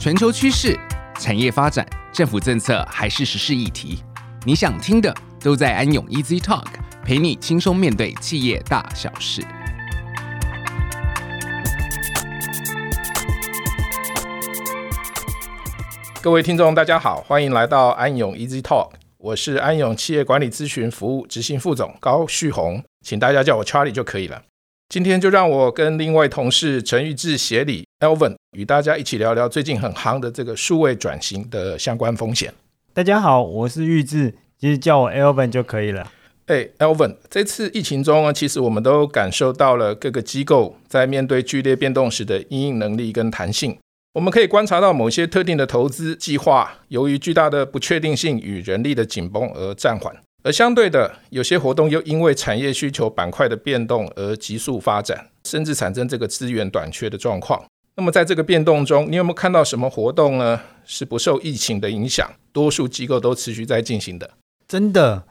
全球趋势、产业发展、政府政策还是时事议题，你想听的都在安永 Easy Talk，陪你轻松面对企业大小事。各位听众，大家好，欢迎来到安永 Easy Talk，我是安永企业管理咨询服务执行副总高旭红，请大家叫我 Charlie 就可以了。今天就让我跟另外同事陈玉志协理 Alvin 与大家一起聊聊最近很夯的这个数位转型的相关风险。大家好，我是玉志，其实叫我 Elvin 就可以了。哎，Elvin，这次疫情中呢，其实我们都感受到了各个机构在面对剧烈变动时的应应能力跟弹性。我们可以观察到某些特定的投资计划，由于巨大的不确定性与人力的紧绷而暂缓；而相对的，有些活动又因为产业需求板块的变动而急速发展，甚至产生这个资源短缺的状况。那么，在这个变动中，你有没有看到什么活动呢？是不受疫情的影响，多数机构都持续在进行的？真的，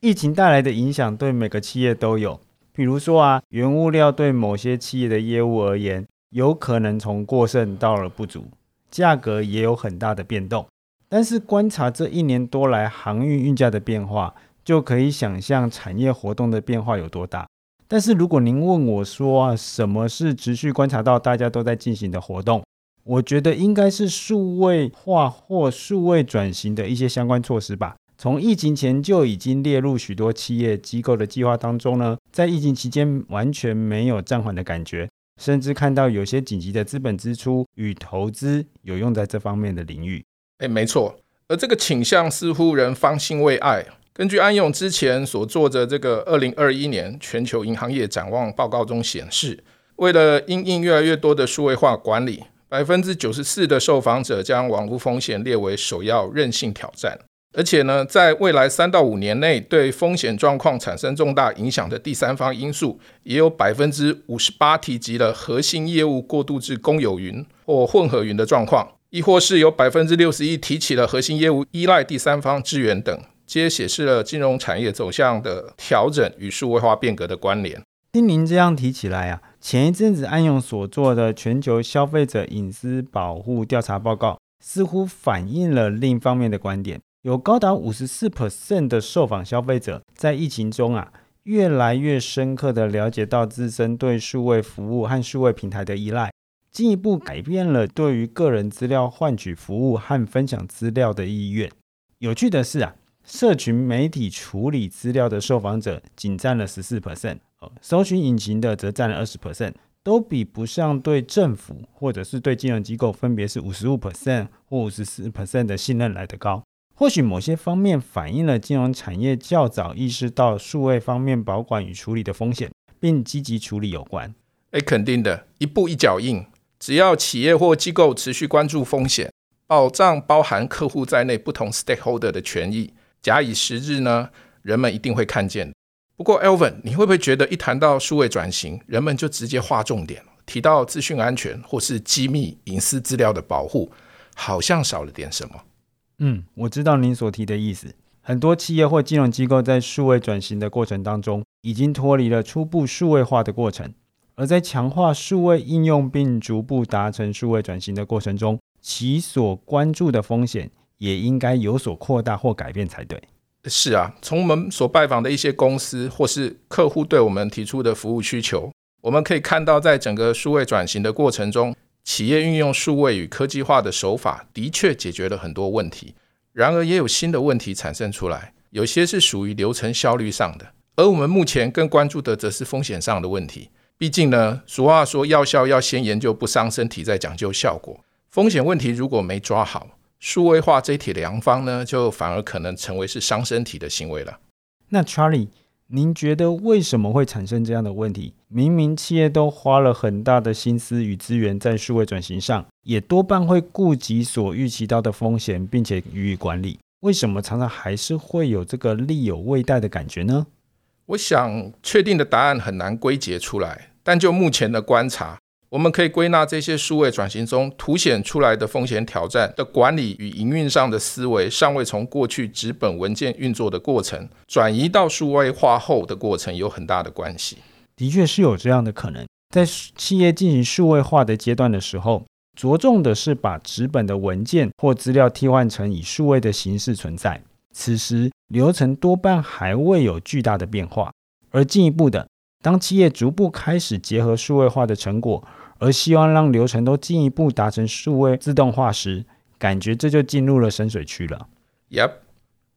疫情带来的影响对每个企业都有。比如说啊，原物料对某些企业的业务而言，有可能从过剩到了不足，价格也有很大的变动。但是观察这一年多来航运运价的变化，就可以想象产业活动的变化有多大。但是如果您问我说啊，什么是持续观察到大家都在进行的活动？我觉得应该是数位化或数位转型的一些相关措施吧。从疫情前就已经列入许多企业机构的计划当中呢，在疫情期间完全没有暂缓的感觉。甚至看到有些紧急的资本支出与投资有用在这方面的领域。哎，没错。而这个倾向似乎仍方兴未艾。根据安永之前所做的这个二零二一年全球银行业展望报告中显示，为了因应越来越多的数位化管理，百分之九十四的受访者将网络风险列为首要韧性挑战。而且呢，在未来三到五年内，对风险状况产生重大影响的第三方因素，也有百分之五十八提及了核心业务过渡至公有云或混合云的状况，亦或是有百分之六十一提起了核心业务依赖第三方支援等，皆显示了金融产业走向的调整与数位化变革的关联。听您这样提起来啊，前一阵子安永所做的全球消费者隐私保护调查报告，似乎反映了另一方面的观点。有高达五十四 percent 的受访消费者在疫情中啊，越来越深刻地了解到自身对数位服务和数位平台的依赖，进一步改变了对于个人资料换取服务和分享资料的意愿。有趣的是啊，社群媒体处理资料的受访者仅占了十四 percent，搜寻引擎的则占了二十 percent，都比不上对政府或者是对金融机构分别是五十五 percent 或五十四 percent 的信任来得高。或许某些方面反映了金融产业较早意识到数位方面保管与处理的风险，并积极处理有关。哎，肯定的，一步一脚印。只要企业或机构持续关注风险，保障包含客户在内不同 stakeholder 的权益，假以时日呢，人们一定会看见。不过，Alvin，你会不会觉得一谈到数位转型，人们就直接划重点，提到资讯安全或是机密隐私资料的保护，好像少了点什么？嗯，我知道您所提的意思。很多企业或金融机构在数位转型的过程当中，已经脱离了初步数位化的过程，而在强化数位应用并逐步达成数位转型的过程中，其所关注的风险也应该有所扩大或改变才对。是啊，从我们所拜访的一些公司或是客户对我们提出的服务需求，我们可以看到，在整个数位转型的过程中，企业运用数位与科技化的手法，的确解决了很多问题。然而，也有新的问题产生出来，有些是属于流程效率上的。而我们目前更关注的，则是风险上的问题。毕竟呢，俗话说，药效要先研究不伤身体，再讲究效果。风险问题如果没抓好，数位化这一帖良方呢，就反而可能成为是伤身体的行为了。那 Charlie。您觉得为什么会产生这样的问题？明明企业都花了很大的心思与资源在数位转型上，也多半会顾及所预期到的风险，并且予以管理。为什么常常还是会有这个力有未逮的感觉呢？我想确定的答案很难归结出来，但就目前的观察。我们可以归纳这些数位转型中凸显出来的风险挑战的管理与营运上的思维，尚未从过去纸本文件运作的过程转移到数位化后的过程有很大的关系。的确是有这样的可能，在企业进行数位化的阶段的时候，着重的是把纸本的文件或资料替换成以数位的形式存在。此时流程多半还未有巨大的变化。而进一步的，当企业逐步开始结合数位化的成果，而希望让流程都进一步达成数位自动化时，感觉这就进入了深水区了。Yep，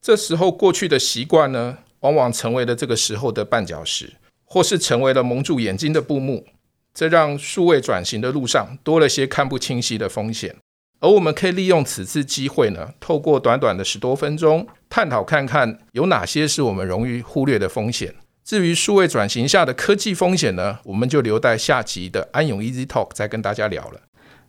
这时候过去的习惯呢，往往成为了这个时候的绊脚石，或是成为了蒙住眼睛的布幕。这让数位转型的路上多了些看不清晰的风险。而我们可以利用此次机会呢，透过短短的十多分钟，探讨看看有哪些是我们容易忽略的风险。至于数位转型下的科技风险呢，我们就留待下集的安永 Easy Talk 再跟大家聊了。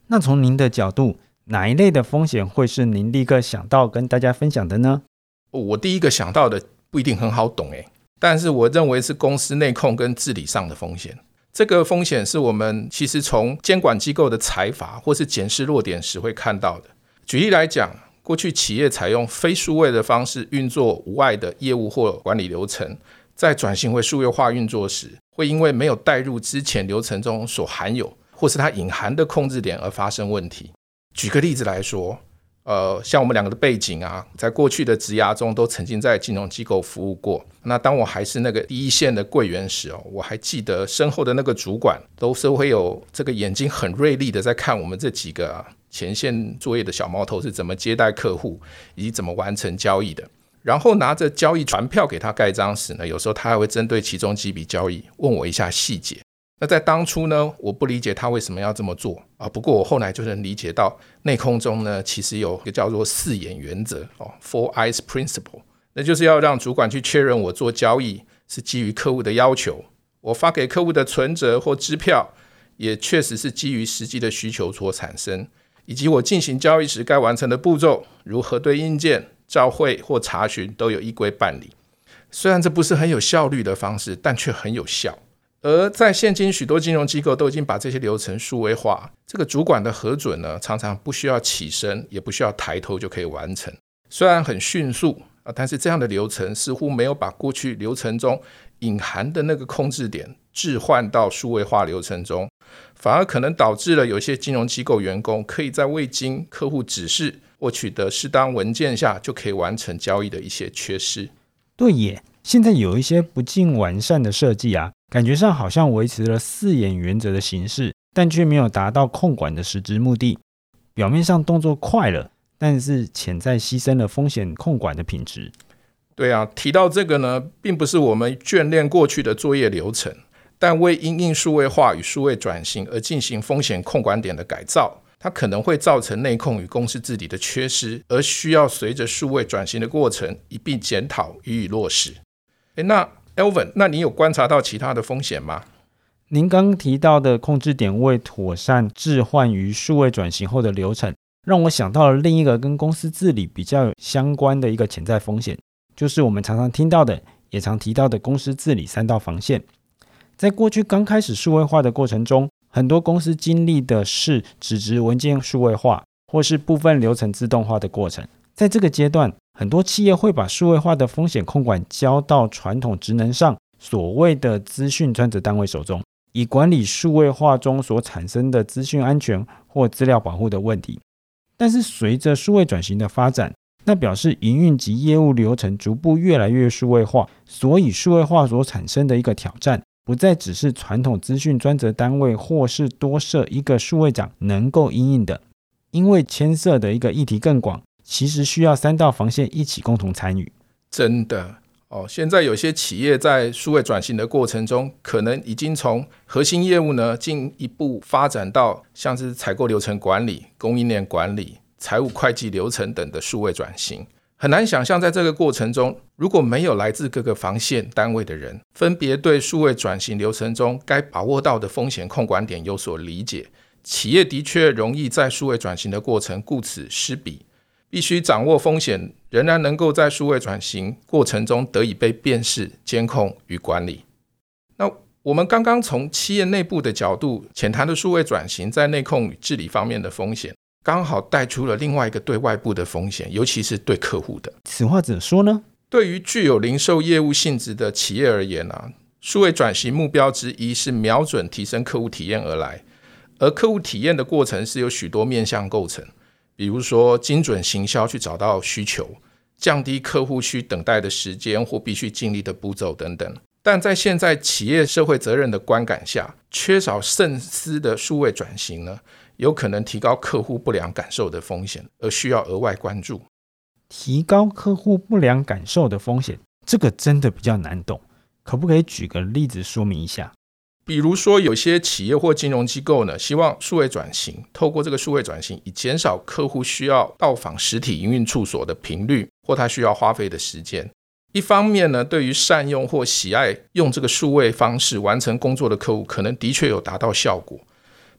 那从您的角度，哪一类的风险会是您立刻想到跟大家分享的呢？我第一个想到的不一定很好懂诶，但是我认为是公司内控跟治理上的风险。这个风险是我们其实从监管机构的裁罚或是检视弱点时会看到的。举例来讲，过去企业采用非数位的方式运作无碍的业务或管理流程，在转型为数位化运作时，会因为没有带入之前流程中所含有或是它隐含的控制点而发生问题。举个例子来说，呃，像我们两个的背景啊，在过去的职涯中都曾经在金融机构服务过。那当我还是那个一线的柜员时哦，我还记得身后的那个主管都是会有这个眼睛很锐利的在看我们这几个啊，前线作业的小毛头是怎么接待客户以及怎么完成交易的。然后拿着交易传票给他盖章时呢，有时候他还会针对其中几笔交易问我一下细节。那在当初呢，我不理解他为什么要这么做啊。不过我后来就能理解到，内控中呢，其实有一个叫做四眼原则哦，Four Eyes Principle，那就是要让主管去确认我做交易是基于客户的要求，我发给客户的存折或支票也确实是基于实际的需求所产生，以及我进行交易时该完成的步骤，如核对硬件、照会或查询，都有依规办理。虽然这不是很有效率的方式，但却很有效。而在现今，许多金融机构都已经把这些流程数位化。这个主管的核准呢，常常不需要起身，也不需要抬头就可以完成。虽然很迅速啊，但是这样的流程似乎没有把过去流程中隐含的那个控制点置换到数位化流程中，反而可能导致了有些金融机构员工可以在未经客户指示或取得适当文件下就可以完成交易的一些缺失。对耶，现在有一些不尽完善的设计啊。感觉上好像维持了四眼原则的形式，但却没有达到控管的实质目的。表面上动作快了，但是潜在牺牲了风险控管的品质。对啊，提到这个呢，并不是我们眷恋过去的作业流程，但为因应数位化与数位转型而进行风险控管点的改造，它可能会造成内控与公司治理的缺失，而需要随着数位转型的过程一并检讨予以落实。诶，那。Elvin，那你有观察到其他的风险吗？您刚提到的控制点位妥善置换于数位转型后的流程，让我想到了另一个跟公司治理比较相关的一个潜在风险，就是我们常常听到的，也常提到的公司治理三道防线。在过去刚开始数位化的过程中，很多公司经历的是纸质文件数位化，或是部分流程自动化的过程。在这个阶段，很多企业会把数位化的风险控管交到传统职能上所谓的资讯专责单位手中，以管理数位化中所产生的资讯安全或资料保护的问题。但是，随着数位转型的发展，那表示营运及业务流程逐步越来越数位化，所以数位化所产生的一个挑战，不再只是传统资讯专责单位或是多设一个数位长能够应应的，因为牵涉的一个议题更广。其实需要三道防线一起共同参与。真的哦，现在有些企业在数位转型的过程中，可能已经从核心业务呢进一步发展到像是采购流程管理、供应链管理、财务会计流程等的数位转型。很难想象，在这个过程中，如果没有来自各个防线单位的人，分别对数位转型流程中该把握到的风险控管点有所理解，企业的确容易在数位转型的过程顾此失彼。必须掌握风险，仍然能够在数位转型过程中得以被辨识、监控与管理。那我们刚刚从企业内部的角度浅谈的数位转型在内控与治理方面的风险，刚好带出了另外一个对外部的风险，尤其是对客户的。此话怎说呢？对于具有零售业务性质的企业而言啊，数位转型目标之一是瞄准提升客户体验而来。而客户体验的过程是由许多面向构成，比如说精准行销去找到需求，降低客户需等待的时间或必须经历的步骤等等。但在现在企业社会责任的观感下，缺少慎思的数位转型呢，有可能提高客户不良感受的风险，而需要额外关注。提高客户不良感受的风险，这个真的比较难懂，可不可以举个例子说明一下？比如说，有些企业或金融机构呢，希望数位转型，透过这个数位转型，以减少客户需要到访实体营运处所的频率，或他需要花费的时间。一方面呢，对于善用或喜爱用这个数位方式完成工作的客户，可能的确有达到效果，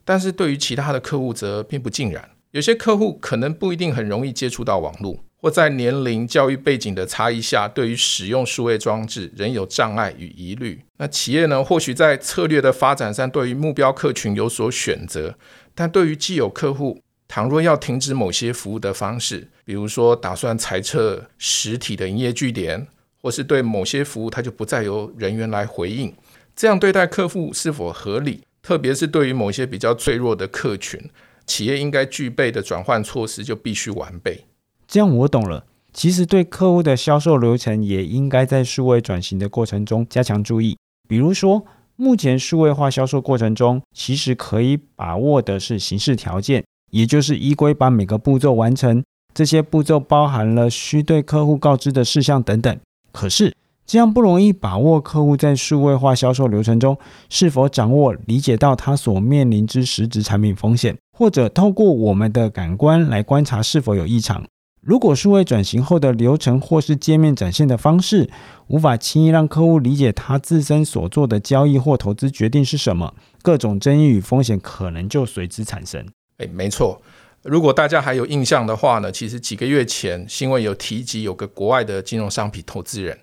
但是对于其他的客户则并不尽然。有些客户可能不一定很容易接触到网络。或在年龄、教育背景的差异下，对于使用数位装置仍有障碍与疑虑。那企业呢，或许在策略的发展上，对于目标客群有所选择，但对于既有客户，倘若要停止某些服务的方式，比如说打算裁撤实体的营业据点，或是对某些服务它就不再由人员来回应，这样对待客户是否合理？特别是对于某些比较脆弱的客群，企业应该具备的转换措施就必须完备。这样我懂了。其实对客户的销售流程也应该在数位转型的过程中加强注意。比如说，目前数位化销售过程中，其实可以把握的是形式条件，也就是依规把每个步骤完成。这些步骤包含了需对客户告知的事项等等。可是这样不容易把握客户在数位化销售流程中是否掌握、理解到他所面临之实质产品风险，或者透过我们的感官来观察是否有异常。如果数位转型后的流程或是界面展现的方式无法轻易让客户理解他自身所做的交易或投资决定是什么，各种争议与风险可能就随之产生。诶，没错。如果大家还有印象的话呢，其实几个月前新闻有提及，有个国外的金融商品投资人，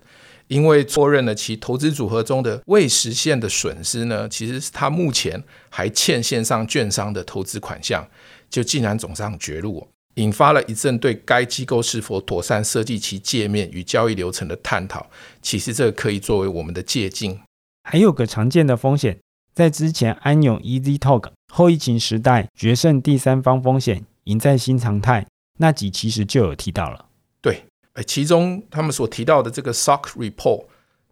因为错认了其投资组合中的未实现的损失呢，其实是他目前还欠线上券商的投资款项，就竟然走上绝路。引发了一阵对该机构是否妥善设计其界面与交易流程的探讨。其实这可以作为我们的借鉴。还有个常见的风险，在之前安永 Easy Talk 后疫情时代决胜第三方风险，赢在新常态那集其实就有提到了。对，其中他们所提到的这个 SOC Report，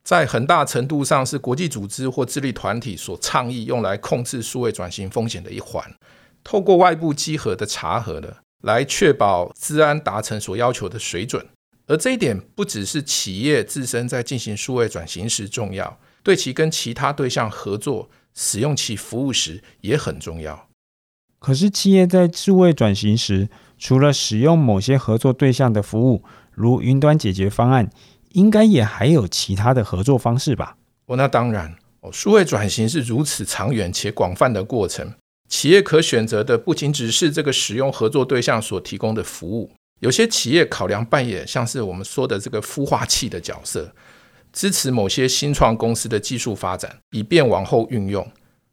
在很大程度上是国际组织或智力团体所倡议用来控制数位转型风险的一环，透过外部稽核的查核的。来确保资安达成所要求的水准，而这一点不只是企业自身在进行数位转型时重要，对其跟其他对象合作、使用其服务时也很重要。可是，企业在数位转型时，除了使用某些合作对象的服务，如云端解决方案，应该也还有其他的合作方式吧？哦，那当然哦，数位转型是如此长远且广泛的过程。企业可选择的不仅只是这个使用合作对象所提供的服务，有些企业考量扮演像是我们说的这个孵化器的角色，支持某些新创公司的技术发展，以便往后运用。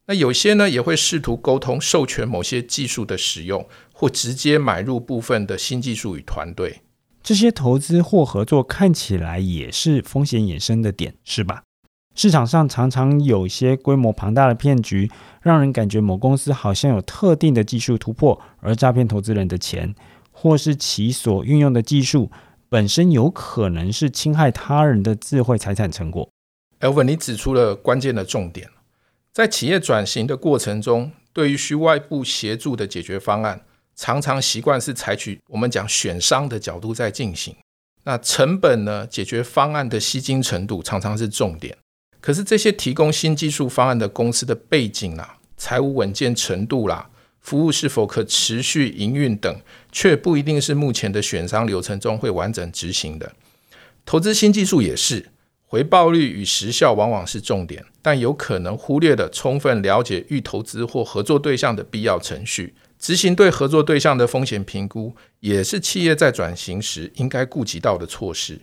那有些呢也会试图沟通授权某些技术的使用，或直接买入部分的新技术与团队。这些投资或合作看起来也是风险衍生的点，是吧？市场上常常有些规模庞大的骗局，让人感觉某公司好像有特定的技术突破，而诈骗投资人的钱，或是其所运用的技术本身有可能是侵害他人的智慧财产成果。Elvin，你指出了关键的重点，在企业转型的过程中，对于需外部协助的解决方案，常常习惯是采取我们讲选商的角度在进行。那成本呢？解决方案的吸金程度常常是重点。可是这些提供新技术方案的公司的背景啦、财务稳健程度啦、服务是否可持续营运等，却不一定是目前的选商流程中会完整执行的。投资新技术也是，回报率与时效往往是重点，但有可能忽略了充分了解欲投资或合作对象的必要程序，执行对合作对象的风险评估，也是企业在转型时应该顾及到的措施。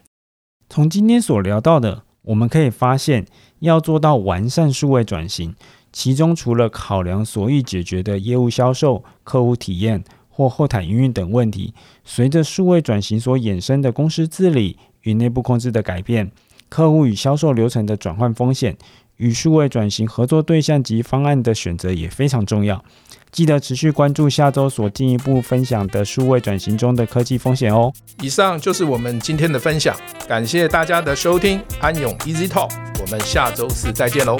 从今天所聊到的，我们可以发现。要做到完善数位转型，其中除了考量所欲解决的业务销售、客户体验或后台营运等问题，随着数位转型所衍生的公司治理与内部控制的改变，客户与销售流程的转换风险，与数位转型合作对象及方案的选择也非常重要。记得持续关注下周所进一步分享的数位转型中的科技风险哦。以上就是我们今天的分享，感谢大家的收听，安永 Easy Talk，我们下周四再见喽。